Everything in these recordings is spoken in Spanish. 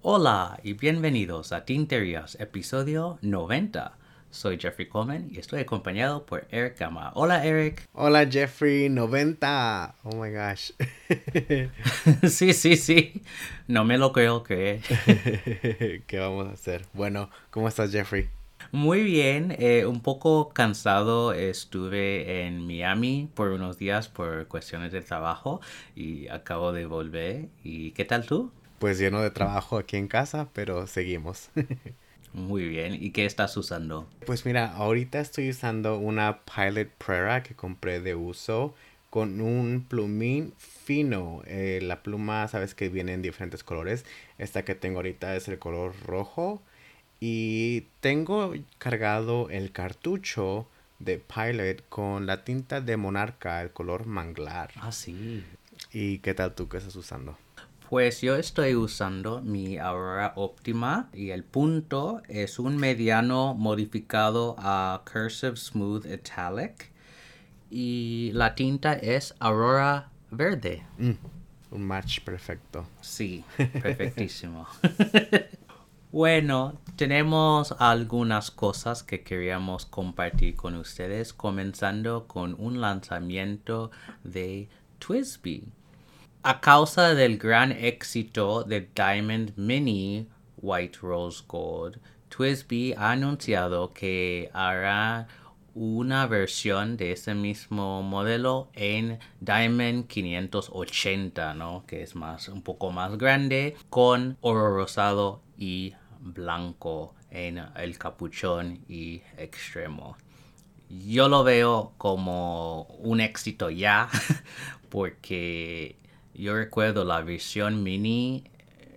Hola y bienvenidos a Tinterías, episodio 90. Soy Jeffrey Coleman y estoy acompañado por Eric Gama. Hola Eric. Hola Jeffrey, 90. Oh my gosh. sí, sí, sí. No me lo creo que. ¿Qué vamos a hacer? Bueno, ¿cómo estás Jeffrey? Muy bien, eh, un poco cansado. Estuve en Miami por unos días por cuestiones de trabajo y acabo de volver. ¿Y qué tal tú? Pues lleno de trabajo aquí en casa, pero seguimos. Muy bien. ¿Y qué estás usando? Pues mira, ahorita estoy usando una Pilot Prera que compré de uso con un plumín fino. Eh, la pluma, sabes que viene en diferentes colores. Esta que tengo ahorita es el color rojo. Y tengo cargado el cartucho de Pilot con la tinta de Monarca, el color manglar. Ah, sí. ¿Y qué tal tú que estás usando? Pues yo estoy usando mi Aurora Optima y el punto es un mediano modificado a Cursive Smooth Italic y la tinta es Aurora Verde. Mm, un match perfecto. Sí, perfectísimo. bueno, tenemos algunas cosas que queríamos compartir con ustedes, comenzando con un lanzamiento de Twisby. A causa del gran éxito de Diamond Mini White Rose Gold, Twisby ha anunciado que hará una versión de ese mismo modelo en Diamond 580, ¿no? Que es más, un poco más grande, con oro rosado y blanco en el capuchón y extremo. Yo lo veo como un éxito ya, porque yo recuerdo la versión mini,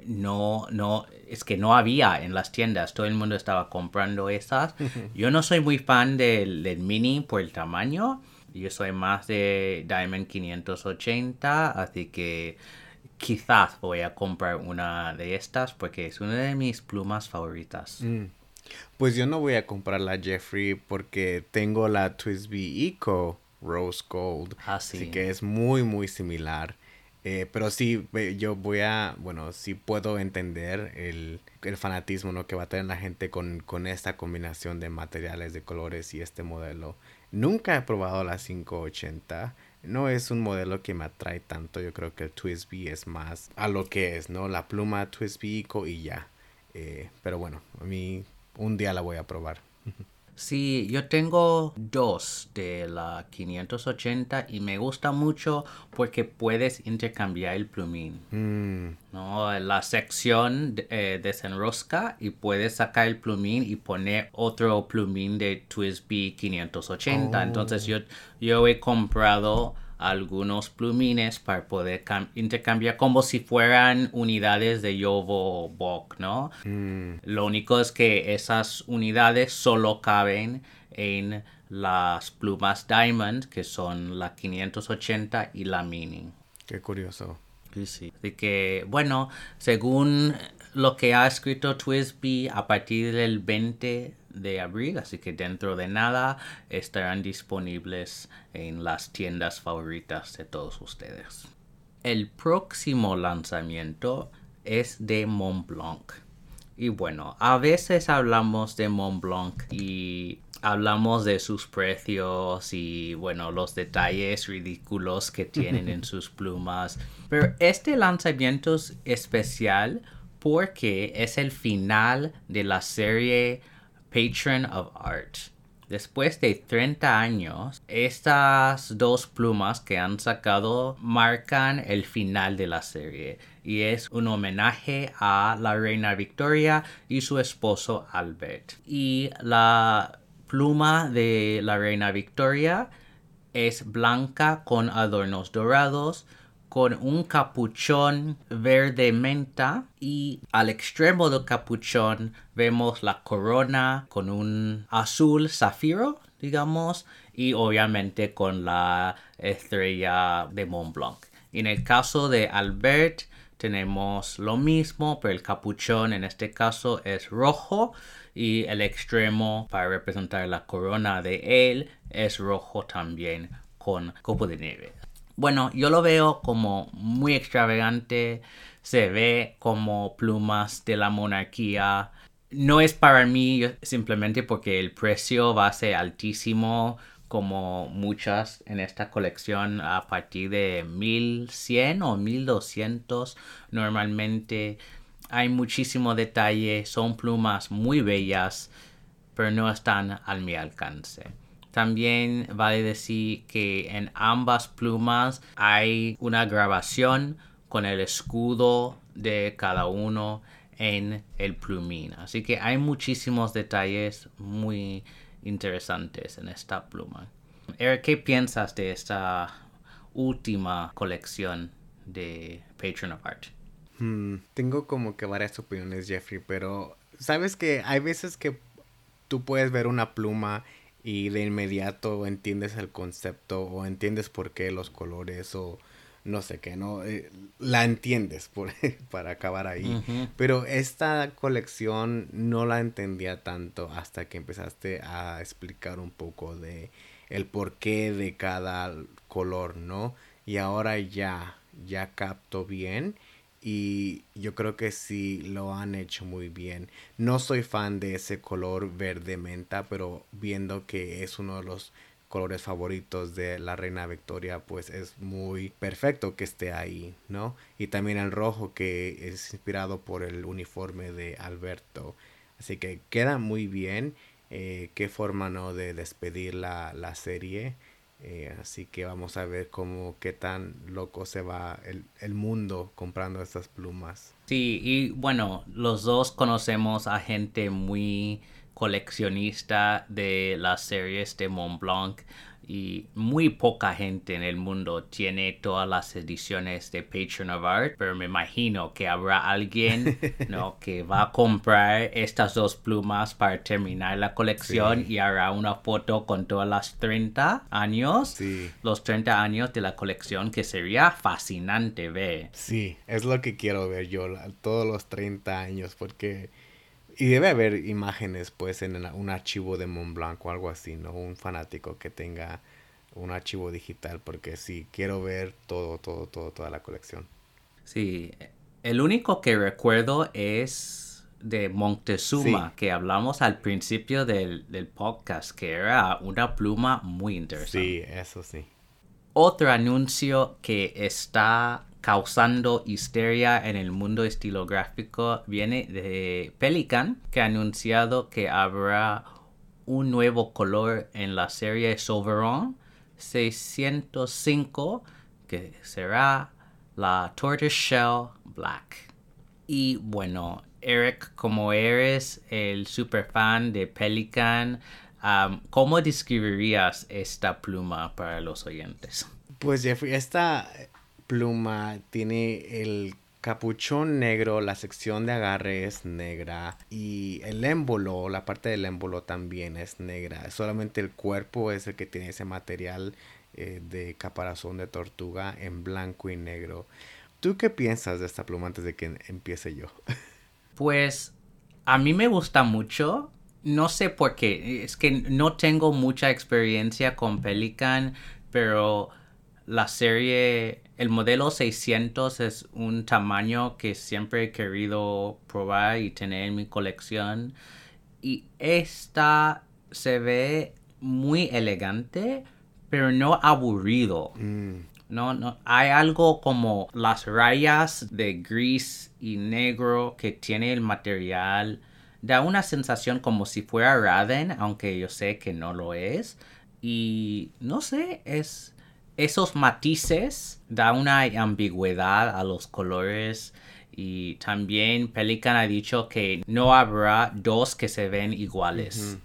no, no, es que no había en las tiendas, todo el mundo estaba comprando esas. Yo no soy muy fan del, mini por el tamaño, yo soy más de Diamond 580, así que quizás voy a comprar una de estas porque es una de mis plumas favoritas. Mm. Pues yo no voy a comprar la Jeffrey porque tengo la Twisby Eco Rose Gold. Ah, así que es muy, muy similar. Eh, pero sí, yo voy a, bueno, sí puedo entender el, fanatismo ¿no? que va a tener la gente con, con, esta combinación de materiales, de colores y este modelo. Nunca he probado la 580. No es un modelo que me atrae tanto. Yo creo que el Twisby es más a lo que es, ¿no? La pluma Twisby y ya. Eh, pero bueno, a mí un día la voy a probar. Sí, yo tengo dos de la 580 y me gusta mucho porque puedes intercambiar el plumín. Mm. ¿no? La sección eh, desenrosca y puedes sacar el plumín y poner otro plumín de Twisby 580. Entonces yo, yo he comprado algunos plumines para poder intercambiar como si fueran unidades de Yovo Bok, ¿no? Mm. Lo único es que esas unidades solo caben en las plumas Diamond, que son la 580 y la Mini. Qué curioso. Sí, sí. Así que, bueno, según lo que ha escrito Twisby, a partir del 20 de abril, así que dentro de nada estarán disponibles en las tiendas favoritas de todos ustedes. El próximo lanzamiento es de Montblanc. Y bueno, a veces hablamos de Montblanc y hablamos de sus precios y bueno, los detalles ridículos que tienen en sus plumas. Pero este lanzamiento es especial porque es el final de la serie Patron of Art. Después de 30 años, estas dos plumas que han sacado marcan el final de la serie y es un homenaje a la reina Victoria y su esposo Albert. Y la pluma de la reina Victoria es blanca con adornos dorados con un capuchón verde menta y al extremo del capuchón vemos la corona con un azul zafiro, digamos, y obviamente con la estrella de Mont Blanc. En el caso de Albert tenemos lo mismo, pero el capuchón en este caso es rojo y el extremo para representar la corona de él es rojo también con copo de nieve. Bueno, yo lo veo como muy extravagante, se ve como plumas de la monarquía. No es para mí simplemente porque el precio va a ser altísimo como muchas en esta colección a partir de 1100 o 1200 normalmente hay muchísimo detalle son plumas muy bellas pero no están al mi alcance también vale decir que en ambas plumas hay una grabación con el escudo de cada uno en el plumín así que hay muchísimos detalles muy interesantes en esta pluma. Eric, ¿qué piensas de esta última colección de Patron of Art? Hmm, tengo como que varias opiniones, Jeffrey, pero sabes que hay veces que tú puedes ver una pluma y de inmediato entiendes el concepto o entiendes por qué los colores o no sé qué, ¿no? Eh, la entiendes por, para acabar ahí. Pero esta colección no la entendía tanto hasta que empezaste a explicar un poco de el porqué de cada color, ¿no? Y ahora ya, ya capto bien y yo creo que sí lo han hecho muy bien. No soy fan de ese color verde menta, pero viendo que es uno de los colores favoritos de la reina Victoria, pues es muy perfecto que esté ahí, ¿no? Y también el rojo que es inspirado por el uniforme de Alberto. Así que queda muy bien. Eh, qué forma, ¿no? De despedir la, serie. Eh, así que vamos a ver cómo, qué tan loco se va el, el mundo comprando estas plumas. Sí, y bueno, los dos conocemos a gente muy coleccionista de las series de Mont Blanc y muy poca gente en el mundo tiene todas las ediciones de Patron of Art, pero me imagino que habrá alguien ¿no? que va a comprar estas dos plumas para terminar la colección y hará una foto con todas las 30 años, los 30 años de la colección que sería fascinante ver. Sí, es lo que quiero ver yo, todos los 30 años, porque y debe haber imágenes, pues, en un archivo de Mont Blanc o algo así, ¿no? Un fanático que tenga un archivo digital, porque sí, quiero ver todo, todo, todo, toda la colección. Sí, el único que recuerdo es de Montezuma, que hablamos al principio del, del podcast, que era una pluma muy interesante. Sí, eso sí. Otro anuncio que está causando histeria en el mundo estilográfico viene de Pelican, que ha anunciado que habrá un nuevo color en la serie Sovereign 605, que será la Tortoise Shell Black. Y bueno, Eric, como eres el super fan de Pelican, um, ¿cómo describirías esta pluma para los oyentes? Pues Jeffrey, esta pluma tiene el capuchón negro, la sección de agarre es negra y el émbolo, la parte del émbolo también es negra. Solamente el cuerpo es el que tiene ese material eh, de caparazón de tortuga en blanco y negro. ¿Tú qué piensas de esta pluma antes de que empiece yo? Pues a mí me gusta mucho. No sé por qué. Es que no tengo mucha experiencia con Pelican, pero la serie, el modelo 600 es un tamaño que siempre he querido probar y tener en mi colección. Y esta se ve muy elegante, pero no aburrido. Mm. No, no, hay algo como las rayas de gris y negro que tiene el material. Da una sensación como si fuera Raven, aunque yo sé que no lo es. Y no sé, es, esos matices da una ambigüedad a los colores y también Pelican ha dicho que no habrá dos que se ven iguales.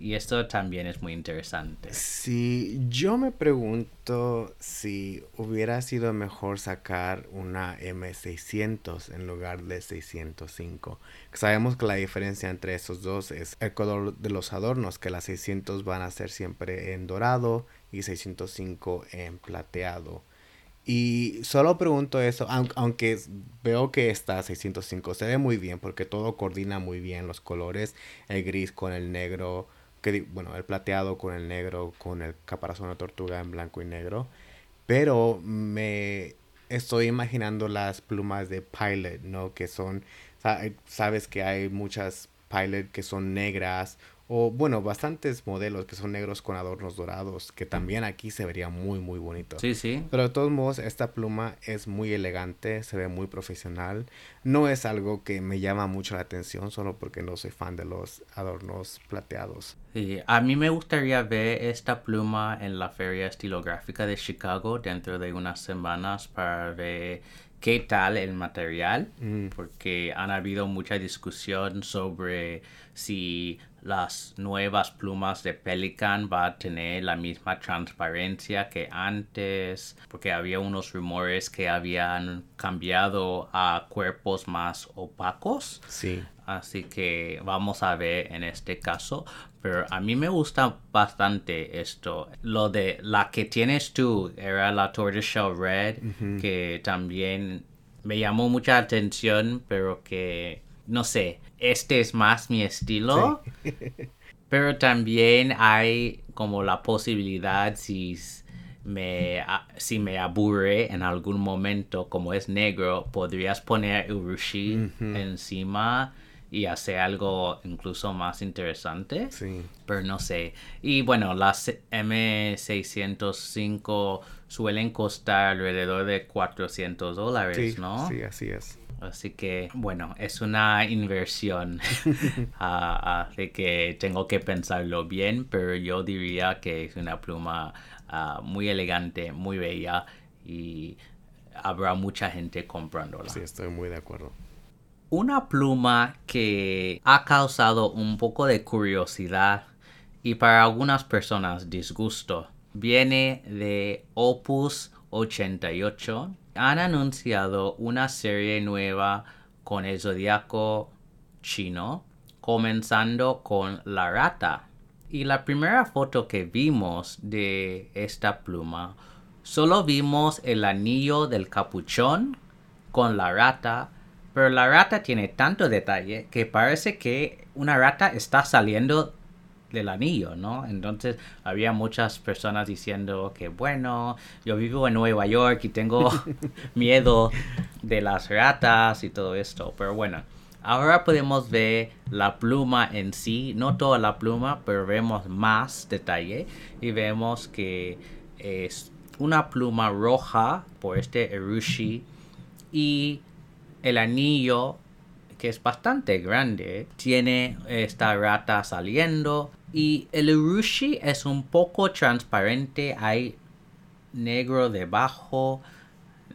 Y esto también es muy interesante. Sí, yo me pregunto si hubiera sido mejor sacar una M600 en lugar de 605. Sabemos que la diferencia entre esos dos es el color de los adornos, que las 600 van a ser siempre en dorado y 605 en plateado. Y solo pregunto eso, aunque veo que está 605, se ve muy bien porque todo coordina muy bien los colores, el gris con el negro, que, bueno, el plateado con el negro, con el caparazón de tortuga en blanco y negro. Pero me estoy imaginando las plumas de Pilot, ¿no? Que son, sabes que hay muchas Pilot que son negras o bueno, bastantes modelos que son negros con adornos dorados, que también aquí se vería muy muy bonito. Sí, sí. Pero de todos modos, esta pluma es muy elegante, se ve muy profesional. No es algo que me llama mucho la atención solo porque no soy fan de los adornos plateados. Sí, a mí me gustaría ver esta pluma en la Feria Estilográfica de Chicago dentro de unas semanas para ver qué tal el material, mm. porque han habido mucha discusión sobre si las nuevas plumas de Pelican va a tener la misma transparencia que antes, porque había unos rumores que habían cambiado a cuerpos más opacos. Sí. Así que vamos a ver en este caso. Pero a mí me gusta bastante esto. Lo de la que tienes tú era la Tortoiseshell Red, que también me llamó mucha atención, pero que no sé, este es más mi estilo. pero también hay como la posibilidad si me, si me aburre en algún momento, como es negro, podrías poner Urushi encima y hacer algo incluso más interesante. Sí. Pero no sé. Y bueno, las M605 suelen costar alrededor de 400 dólares, ¿no? Sí, así es. Así que, bueno, es una inversión uh, de que tengo que pensarlo bien, pero yo diría que es una pluma ah, muy elegante, muy bella y habrá mucha gente comprándola. Sí, estoy muy de acuerdo. Una pluma que ha causado un poco de curiosidad y para algunas personas disgusto viene de Opus 88. Han anunciado una serie nueva con el zodiaco chino, comenzando con la rata. Y la primera foto que vimos de esta pluma, solo vimos el anillo del capuchón con la rata pero la rata tiene tanto detalle que parece que una rata está saliendo del anillo, ¿no? Entonces había muchas personas diciendo que bueno, yo vivo en Nueva York y tengo miedo de las ratas y todo esto. Pero bueno, ahora podemos ver la pluma en sí, no toda la pluma, pero vemos más detalle y vemos que es una pluma roja por este Erushi y el anillo, que es bastante grande, tiene esta rata saliendo. Y el urushi es un poco transparente, hay negro debajo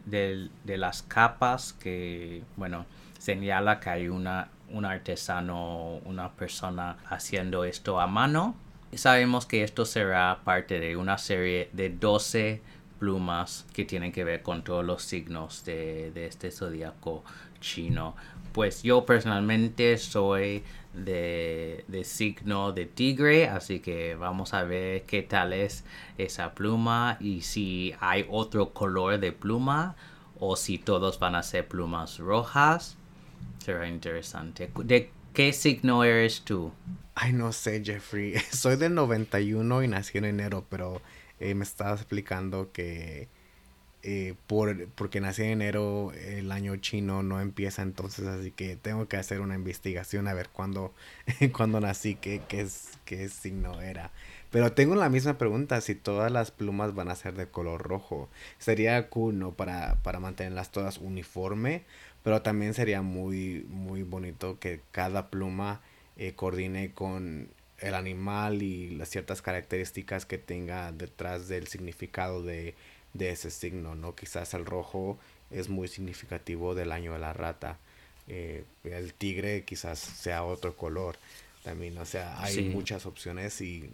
de, las capas que, bueno, señala que hay una, un artesano, una persona haciendo esto a mano. Sabemos que esto será parte de una serie de 12 plumas que tienen que ver con todos los signos de, este zodiaco chino. Pues yo personalmente soy de, signo de tigre, así que vamos a ver qué tal es esa pluma y si hay otro color de pluma o si todos van a ser plumas rojas. Será interesante. ¿De qué signo eres tú? Ay, no sé, Jeffrey. Soy del 91 y nací en enero, pero eh, me estaba explicando que eh, por, porque nací en enero, el año chino no empieza entonces, así que tengo que hacer una investigación a ver cuándo, cuándo nací, qué, qué, es, qué signo era. Pero tengo la misma pregunta, si todas las plumas van a ser de color rojo. Sería cool, ¿no? Para, para mantenerlas todas uniforme, pero también sería muy, muy bonito que cada pluma eh, coordine con el animal y las ciertas características que tenga detrás del significado de, ese signo, ¿no? Quizás el rojo es muy significativo del año de la rata. Eh, el tigre quizás sea otro color también. O sea, hay muchas opciones y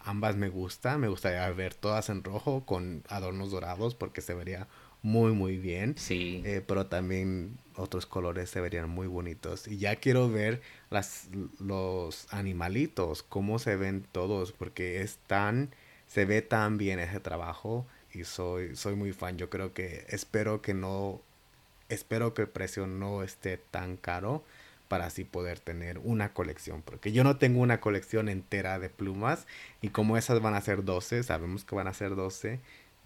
ambas me gustan. Me gustaría ver todas en rojo con adornos dorados porque se vería muy muy bien. Sí. Eh, pero también otros colores se verían muy bonitos. Y ya quiero ver las, los animalitos, cómo se ven todos, porque es tan, se ve tan bien ese trabajo y soy, soy muy fan. Yo creo que espero que no, espero que el precio no esté tan caro para así poder tener una colección. Porque yo no tengo una colección entera de plumas y como esas van a ser 12, sabemos que van a ser 12,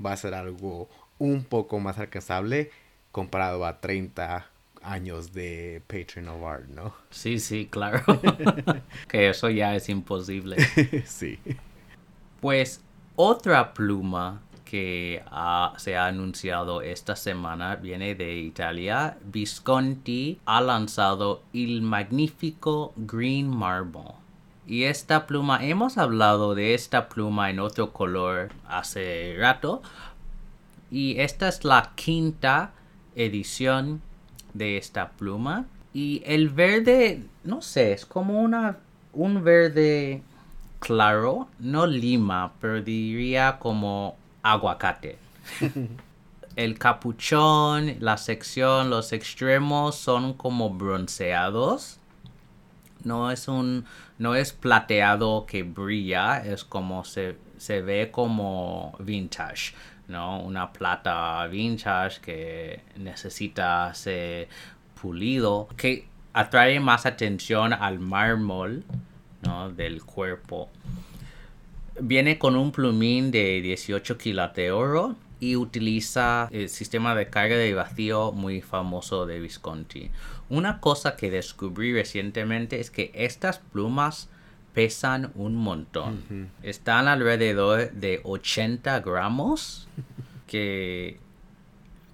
va a ser algo un poco más alcanzable comparado a 30 años de Patreon of Art, ¿no? Sí, sí, claro. que eso ya es imposible. sí. Pues otra pluma que se ha anunciado esta semana viene de Italia. Visconti ha lanzado el magnífico Green Marble. Y esta pluma, hemos hablado de esta pluma en otro color hace rato. Y esta es la quinta edición de esta pluma. Y el verde, no sé, es como una, un verde claro, no lima, pero diría como aguacate. El capuchón, la sección, los extremos son como bronceados. No es un, no es plateado que brilla, es como se, se ve como vintage, ¿no? Una plata vintage que necesita ser pulido, que atrae más atención al mármol, ¿no? Del cuerpo. Viene con un plumín de 18 kilos de oro y utiliza el sistema de carga de vacío muy famoso de Visconti. Una cosa que descubrí recientemente es que estas plumas pesan un montón. Están alrededor de 80 gramos. Que,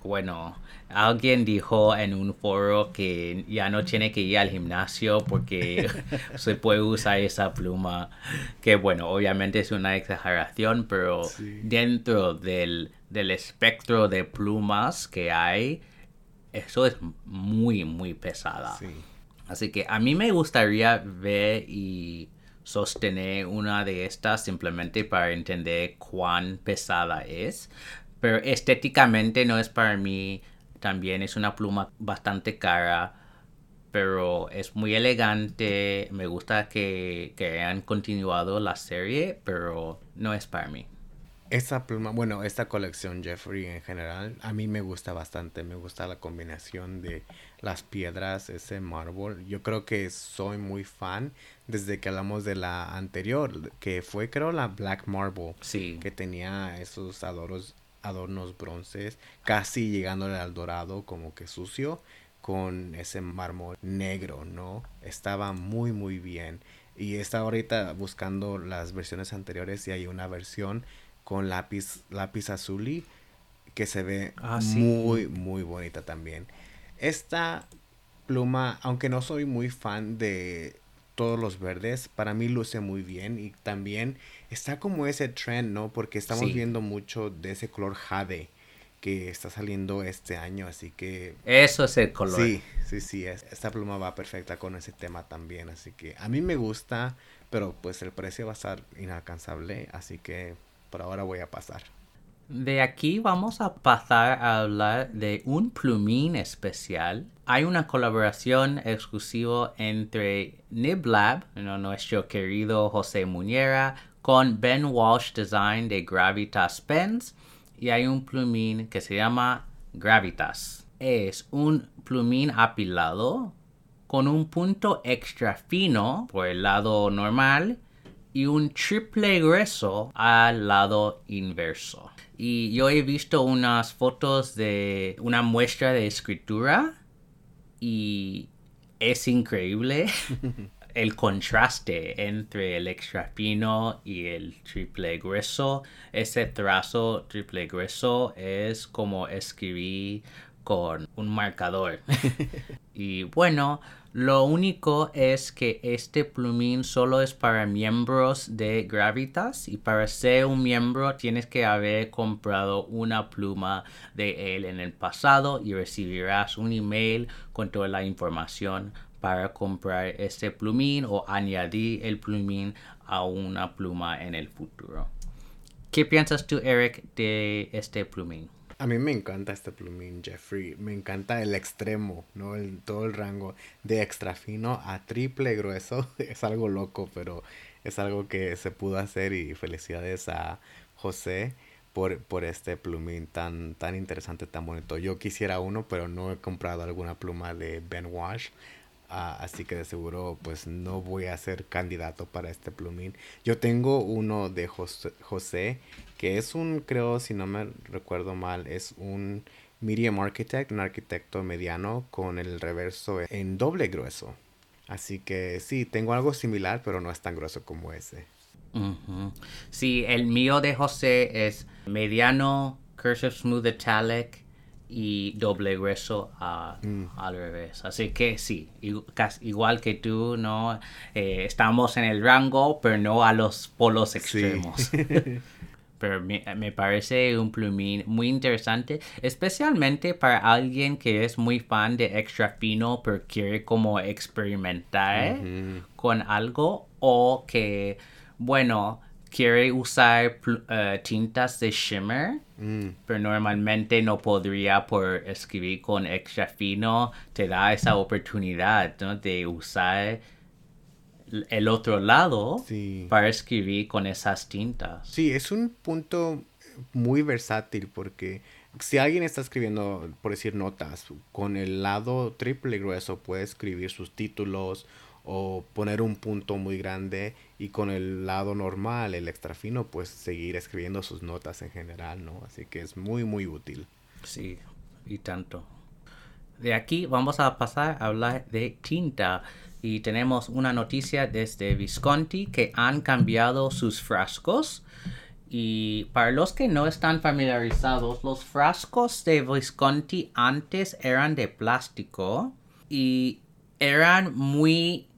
bueno, Alguien dijo en un foro que ya no tiene que ir al gimnasio porque se puede usar esa pluma. Que bueno, obviamente es una exageración, pero dentro del, espectro de plumas que hay, eso es muy, muy pesada. Así que a mí me gustaría ver y sostener una de estas simplemente para entender cuán pesada es. Pero estéticamente no es para mí también es una pluma bastante cara, pero es muy elegante. Me gusta que, que hayan continuado la serie, pero no es para mí. Esta pluma, bueno, esta colección Jeffrey en general, a mí me gusta bastante. Me gusta la combinación de las piedras, ese mármol. Yo creo que soy muy fan desde que hablamos de la anterior, que fue creo la Black Marble. Sí. Que tenía esos adoros adornos bronces, casi llegándole al dorado como que sucio, con ese mármol negro, ¿no? Estaba muy muy bien. Y está ahorita buscando las versiones anteriores y hay una versión con lápiz, lápiz azul que se ve ah, muy muy bonita también. Esta pluma, aunque no soy muy fan de todos los verdes, para mí luce muy bien y también está como ese trend, ¿no? Porque estamos viendo mucho de ese color jade que está saliendo este año, así que... Eso es el color. Sí, sí, sí, esta pluma va perfecta con ese tema también, así que a mí me gusta, pero pues el precio va a estar inalcanzable, así que por ahora voy a pasar. De aquí vamos a pasar a hablar de un plumín especial. Hay una colaboración exclusiva entre Niblab, nuestro querido José Muñera, con Ben Walsh Design de Gravitas Pens. Y hay un plumín que se llama Gravitas. Es un plumín apilado con un punto extra fino por el lado normal y un triple grueso al lado inverso. Y yo he visto unas fotos de una muestra de escritura y es increíble el contraste entre el extra fino y el triple grueso. Ese trazo triple grueso es como escribir con un marcador. y bueno, lo único es que este plumín solo es para miembros de Gravitas y para ser un miembro tienes que haber comprado una pluma de él en el pasado y recibirás un email con toda la información para comprar este plumín o añadir el plumín a una pluma en el futuro. ¿Qué piensas tú, Eric, de este plumín? A mí me encanta este plumín, Jeffrey. Me encanta el extremo, ¿no? El, todo el rango de extra fino a triple grueso. Es algo loco, pero es algo que se pudo hacer y felicidades a José por, por este plumín tan, tan interesante, tan bonito. Yo quisiera uno, pero no he comprado alguna pluma de Ben Wash. Ah, así que de seguro pues no voy a ser candidato para este plumín. Yo tengo uno de José, que es un, creo, si no me recuerdo mal, es un medium architect, un arquitecto mediano con el reverso en doble grueso. Así que sí, tengo algo similar, pero no es tan grueso como ese. Sí, el mío de José es mediano, cursive smooth italic y doble grueso mm. al revés. Así que sí, igual que tú, ¿no? Eh, estamos en el rango, pero no a los polos extremos. pero me, me, parece un plumín muy interesante, especialmente para alguien que es muy fan de extra fino, pero quiere como experimentar con algo o que, bueno, quiere usar eh, tintas de shimmer, mm. pero normalmente no podría por escribir con extra fino, te da esa oportunidad de usar el otro lado para escribir con esas tintas. Sí, es un punto muy versátil porque si alguien está escribiendo, por decir, notas, con el lado triple grueso puede escribir sus títulos o poner un punto muy grande y con el lado normal, el extra fino, pues seguir escribiendo sus notas en general, ¿no? Así que es muy, muy útil. Sí, y tanto. De aquí vamos a pasar a hablar de tinta. Y tenemos una noticia desde Visconti que han cambiado sus frascos. Y para los que no están familiarizados, los frascos de Visconti antes eran de plástico y eran muy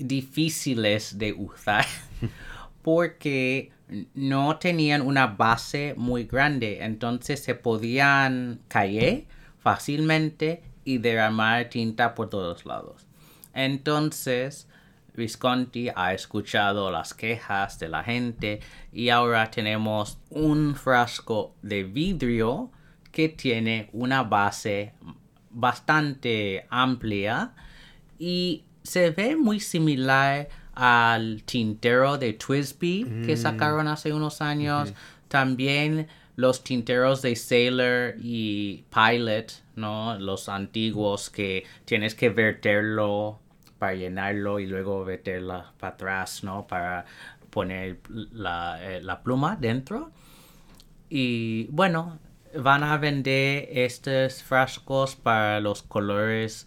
difíciles de usar porque no tenían una base muy grande, entonces se podían caer fácilmente y derramar tinta por todos lados. Entonces, Visconti ha escuchado las quejas de la gente y ahora tenemos un frasco de vidrio que tiene una base bastante amplia y se ve muy similar al tintero de Twisby que mm. sacaron hace unos años. También los tinteros de Sailor y Pilot, ¿no? Los antiguos que tienes que verterlo para llenarlo y luego verterla para atrás, ¿no? Para poner la, eh, la pluma dentro. Y bueno, van a vender estos frascos para los colores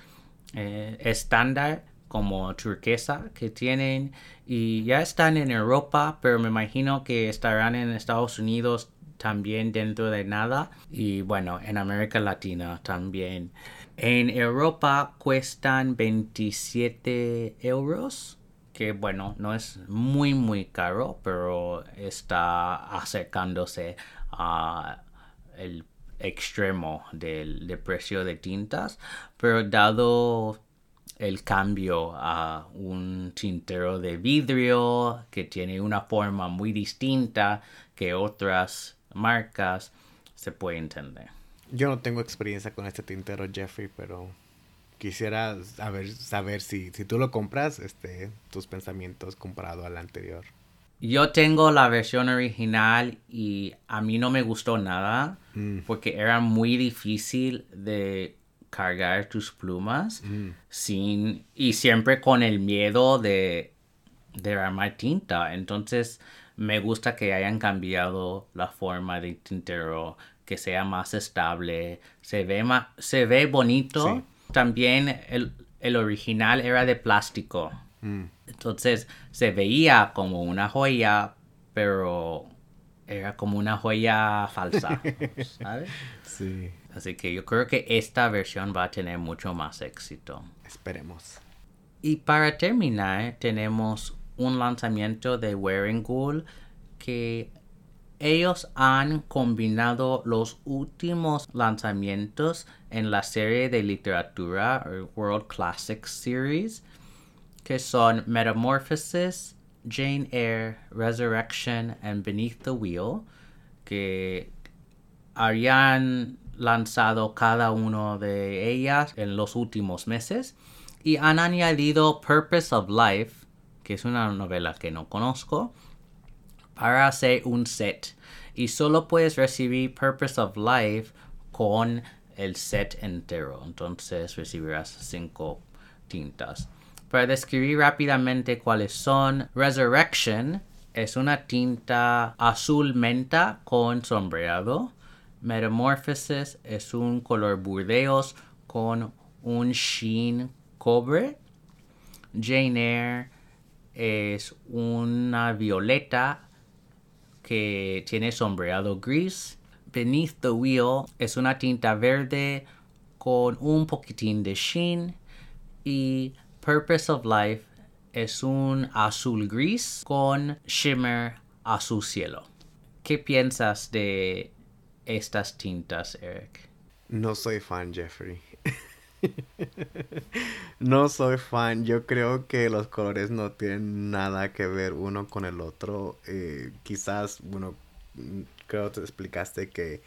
eh, estándar como turquesa que tienen y ya están en Europa, pero me imagino que estarán en Estados Unidos también dentro de nada y bueno, en América Latina también. En Europa cuestan 27 euros, que bueno, no es muy muy caro, pero está acercándose a el extremo del, del precio de tintas, pero dado el cambio a un tintero de vidrio que tiene una forma muy distinta que otras marcas, se puede entender. Yo no tengo experiencia con este tintero, Jeffrey, pero quisiera saber, saber si, si tú lo compras, este, tus pensamientos comparado al anterior. Yo tengo la versión original y a mí no me gustó nada mm. porque era muy difícil de cargar tus plumas mm. sin y siempre con el miedo de derramar tinta. Entonces me gusta que hayan cambiado la forma de tintero, que sea más estable, se ve más, se ve bonito. También el, original era de plástico. Mm. Entonces se veía como una joya, pero era como una joya falsa, ¿sabes? Sí. Así que yo creo que esta versión va a tener mucho más éxito. Esperemos. Y para terminar, tenemos un lanzamiento de Wearing Ghoul que ellos han combinado los últimos lanzamientos en la serie de literatura World Classics Series que son Metamorphosis, Jane Eyre, Resurrection and Beneath the Wheel que habían lanzado cada uno de ellas en los últimos meses y han añadido Purpose of Life, que es una novela que no conozco, para hacer un set y solo puedes recibir Purpose of Life con el set entero. Entonces recibirás cinco tintas. Para describir rápidamente cuáles son, Resurrection es una tinta azul menta con sombreado. Metamorphosis es un color burdeos con un sheen cobre. Jane Eyre es una violeta que tiene sombreado gris. Beneath the Wheel es una tinta verde con un poquitín de sheen. Y Purpose of Life es un azul gris con shimmer azul cielo. ¿Qué piensas de estas tintas, Eric? No soy fan, Jeffrey. no soy fan. Yo creo que los colores no tienen nada que ver uno con el otro. Eh, quizás, bueno, creo que te explicaste que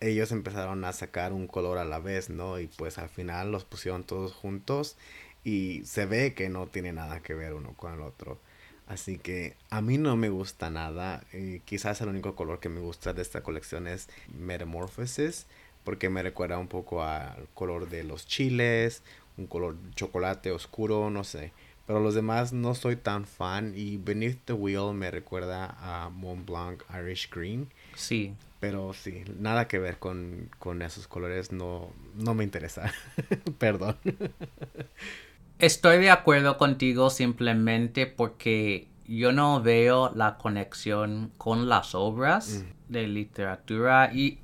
ellos empezaron a sacar un color a la vez, ¿no? Y pues al final los pusieron todos juntos y se ve que no tiene nada que ver uno con el otro. Así que a mí no me gusta nada. Eh, quizás el único color que me gusta de esta colección es Metamorphosis porque me recuerda un poco al color de los chiles, un color chocolate oscuro, no sé. Pero los demás no soy tan fan y Beneath the Wheel me recuerda a Mont Blanc Irish Green. Sí. Pero sí, nada que ver con, con esos colores, no, no me interesa. Perdón. Estoy de acuerdo contigo simplemente porque yo no veo la conexión con las obras mm. de literatura y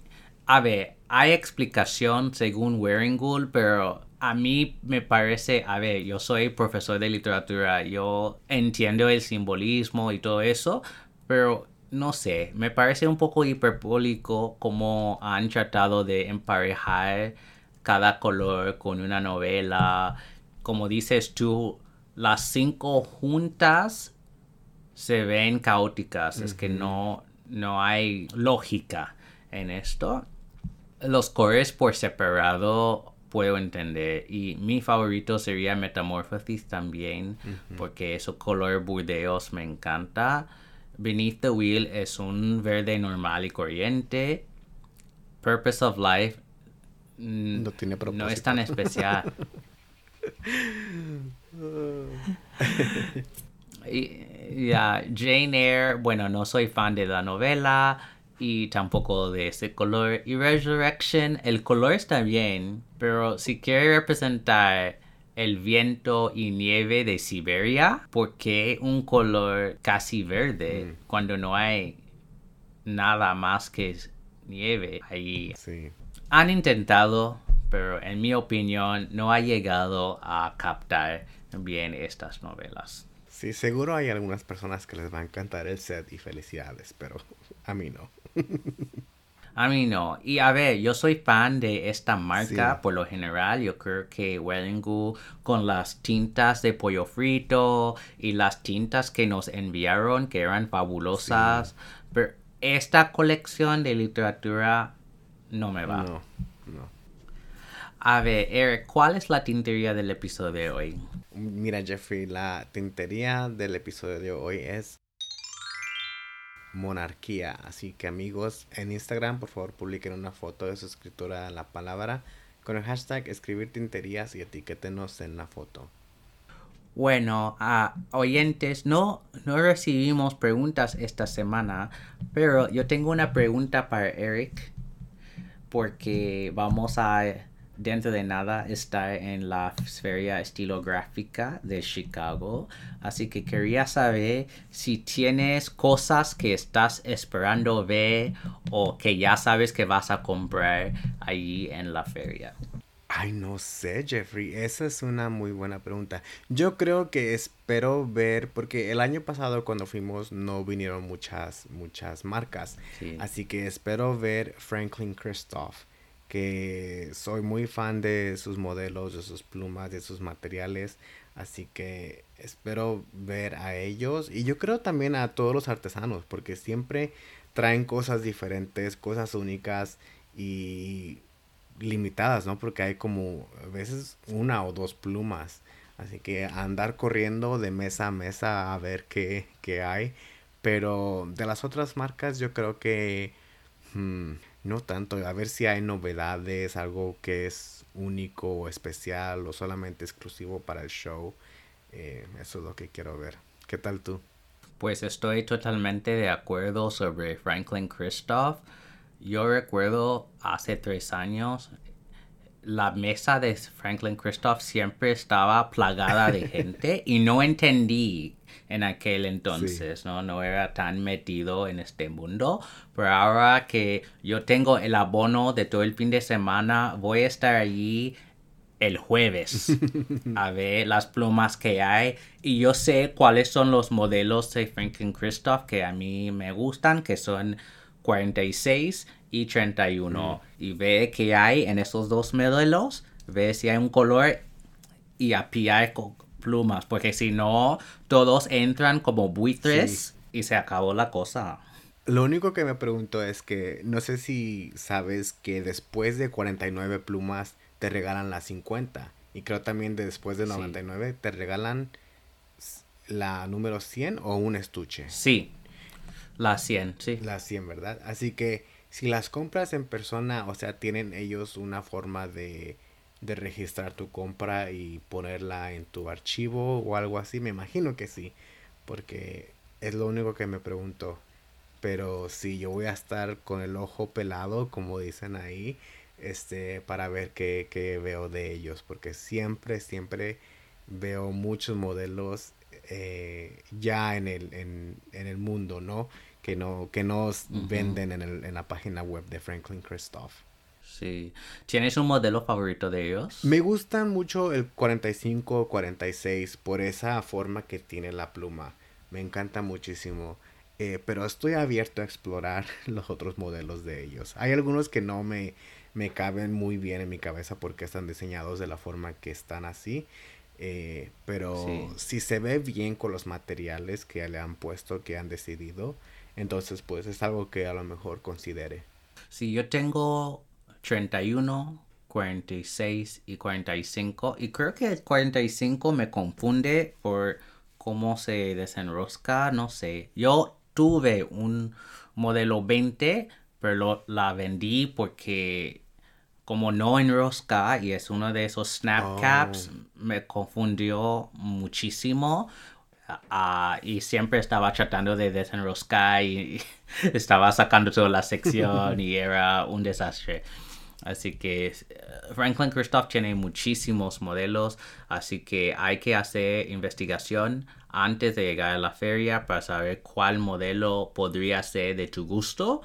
a ver, hay explicación según Waringul, pero a mí me parece, a ver, yo soy profesor de literatura, yo entiendo el simbolismo y todo eso, pero no sé, me parece un poco hiperbólico como han tratado de emparejar cada color con una novela. Como dices tú, las cinco juntas se ven caóticas, es que no, no hay lógica en esto los colores por separado puedo entender. Y mi favorito sería Metamorphosis también, porque ese color burdeos me encanta. Beneath the Wheel es un verde normal y corriente. Purpose of Life mm, no, tiene no es tan especial. ya, Jane Eyre, bueno, no soy fan de la novela y tampoco de ese color. Y Resurrection, el color está bien, pero si quiere representar el viento y nieve de Siberia, ¿por qué un color casi verde mm. cuando no hay nada más que nieve ahí? Han intentado, pero en mi opinión no ha llegado a captar bien estas novelas. Sí, seguro hay algunas personas que les va a encantar el set y felicidades, pero a mí no. A mí no. Y a ver, yo soy fan de esta marca por lo general. Yo creo que Wellingu con las tintas de pollo frito y las tintas que nos enviaron que eran fabulosas. Pero esta colección de literatura no me va. No. A ver, Eric, ¿cuál es la tintería del episodio de hoy? Mira, Jeffrey, la tintería del episodio de hoy es monarquía. Así que amigos, en Instagram por favor publiquen una foto de su escritura a la palabra con el hashtag escribir tinterías y etiquétenos en la foto. Bueno, a oyentes, no, no recibimos preguntas esta semana, pero yo tengo una pregunta para Eric, porque vamos a dentro de nada está en la feria estilográfica de Chicago. Así que quería saber si tienes cosas que estás esperando ver o que ya sabes que vas a comprar allí en la feria. Ay, no sé, Jeffrey. Esa es una muy buena pregunta. Yo creo que espero ver, porque el año pasado cuando fuimos no vinieron muchas, muchas marcas. Así que espero ver Franklin Christoph que soy muy fan de sus modelos, de sus plumas, de sus materiales. Así que espero ver a ellos y yo creo también a todos los artesanos porque siempre traen cosas diferentes, cosas únicas y limitadas, ¿no? Porque hay como a veces una o dos plumas. Así que andar corriendo de mesa a mesa a ver qué, qué hay. Pero de las otras marcas yo creo que hmm, no tanto. A ver si hay novedades, algo que es único o especial o solamente exclusivo para el show. Eh, eso es lo que quiero ver. ¿Qué tal tú? Pues estoy totalmente de acuerdo sobre Franklin Christoph. Yo recuerdo hace tres años la mesa de Franklin Christoph siempre estaba plagada de gente y no entendí en aquel entonces, ¿no? No era tan metido en este mundo, pero ahora que yo tengo el abono de todo el fin de semana, voy a estar allí el jueves a ver las plumas que hay. Y yo sé cuáles son los modelos de Franklin Christoph que a mí me gustan, que son 46 y 31 y ve que hay en esos dos modelos, ve si hay un color y a con plumas, porque si no, todos entran como buitres y se acabó la cosa. Lo único que me pregunto es que no sé si sabes que después de 49 plumas te regalan las 50 y creo también de después de 99 te regalan la número 100 o un estuche. Sí, la 100, sí. La 100, ¿verdad? Así que si las compras en persona, o sea, tienen ellos una forma de, de registrar tu compra y ponerla en tu archivo o algo así, me imagino que sí, porque es lo único que me pregunto. Pero si yo voy a estar con el ojo pelado, como dicen ahí, este, para ver qué, qué veo de ellos, porque siempre, siempre veo muchos modelos eh, ya en el, en, en el mundo, ¿no? que no que nos venden en, el, en la página web de Franklin Christoph. Sí. ¿Tienes un modelo favorito de ellos? Me gustan mucho el 45 46 por esa forma que tiene la pluma. Me encanta muchísimo. Eh, pero estoy abierto a explorar los otros modelos de ellos. Hay algunos que no me, me caben muy bien en mi cabeza porque están diseñados de la forma que están así. Eh, pero si se ve bien con los materiales que le han puesto, que han decidido, entonces, pues es algo que a lo mejor considere. Si yo tengo 31, 46 y 45, y creo que el 45 me confunde por cómo se desenrosca, no sé. Yo tuve un modelo 20, pero la vendí porque como no enrosca y es uno de esos snap caps, oh. me confundió muchísimo. Ah, y siempre estaba tratando de desenroscar y, estaba sacando toda la sección y era un desastre. Así que eh, Franklin Christoph tiene muchísimos modelos, así que hay que hacer investigación antes de llegar a la feria para saber cuál modelo podría ser de tu gusto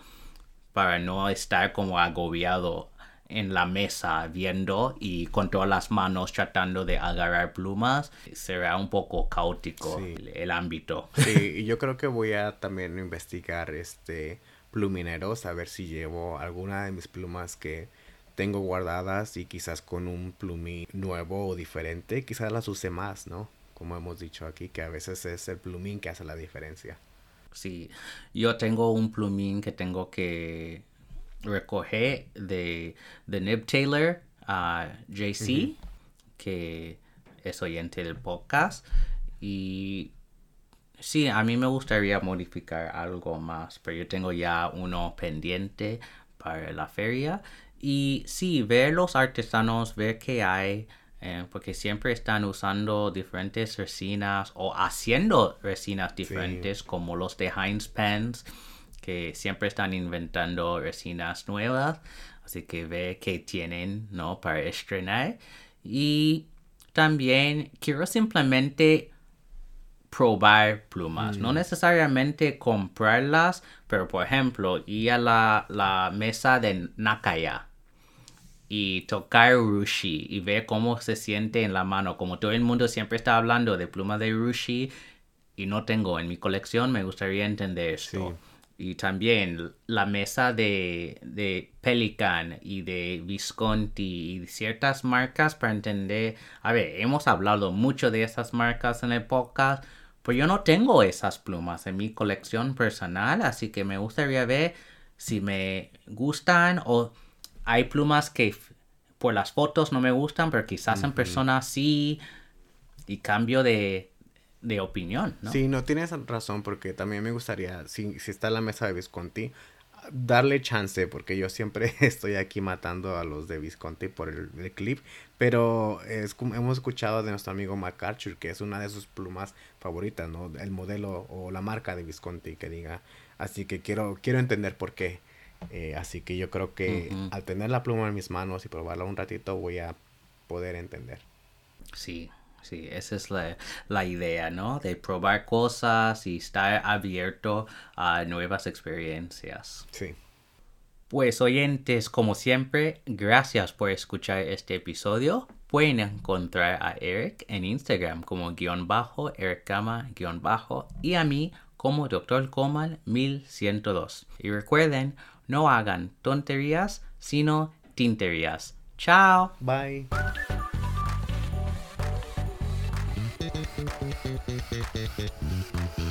para no estar como agobiado en la mesa viendo y con todas las manos tratando de agarrar plumas, será un poco caótico el, ámbito. Sí, y yo creo que voy a también investigar este plumineros, a ver si llevo alguna de mis plumas que tengo guardadas y quizás con un plumín nuevo o diferente, quizás las use más, ¿no? Como hemos dicho aquí, que a veces es el plumín que hace la diferencia. Sí, yo tengo un plumín que tengo que recoger de, de Nib Taylor a JC, que es oyente del podcast. Y sí, a mí me gustaría modificar algo más, pero yo tengo ya uno pendiente para la feria. Y sí, ver los artesanos, ver qué hay, eh, porque siempre están usando diferentes resinas o haciendo resinas diferentes, como los de Heinz Pens que siempre están inventando resinas nuevas, así que ve que tienen, ¿no? Para estrenar. Y también quiero simplemente probar plumas, no mm. necesariamente comprarlas, pero por ejemplo, ir a la, la mesa de Nakaya y tocar rushi y ver cómo se siente en la mano. Como todo el mundo siempre está hablando de plumas de rushi y no tengo en mi colección, me gustaría entender esto y también la mesa de, de, Pelican y de Visconti y ciertas marcas para entender, a ver, hemos hablado mucho de esas marcas en el podcast, pero yo no tengo esas plumas en mi colección personal, así que me gustaría ver si me gustan o hay plumas que por las fotos no me gustan, pero quizás en persona sí y cambio de, de opinión, ¿no? Sí, no tienes razón porque también me gustaría, si, si está en la mesa de Visconti, darle chance porque yo siempre estoy aquí matando a los de Visconti por el, clip, pero es hemos escuchado de nuestro amigo MacArthur que es una de sus plumas favoritas, ¿no? El modelo o la marca de Visconti que diga, así que quiero quiero entender por qué. Eh, así que yo creo que al tener la pluma en mis manos y probarla un ratito voy a poder entender. Sí, Sí, esa es la, la, idea, ¿no? De probar cosas y estar abierto a nuevas experiencias. Sí. Pues oyentes, como siempre, gracias por escuchar este episodio. Pueden encontrar a Eric en Instagram como guion bajo, Eric guion bajo y a mí como Dr. Comal 1102. Y recuerden, no hagan tonterías, sino tinterías. Chao. Bye. Thank you.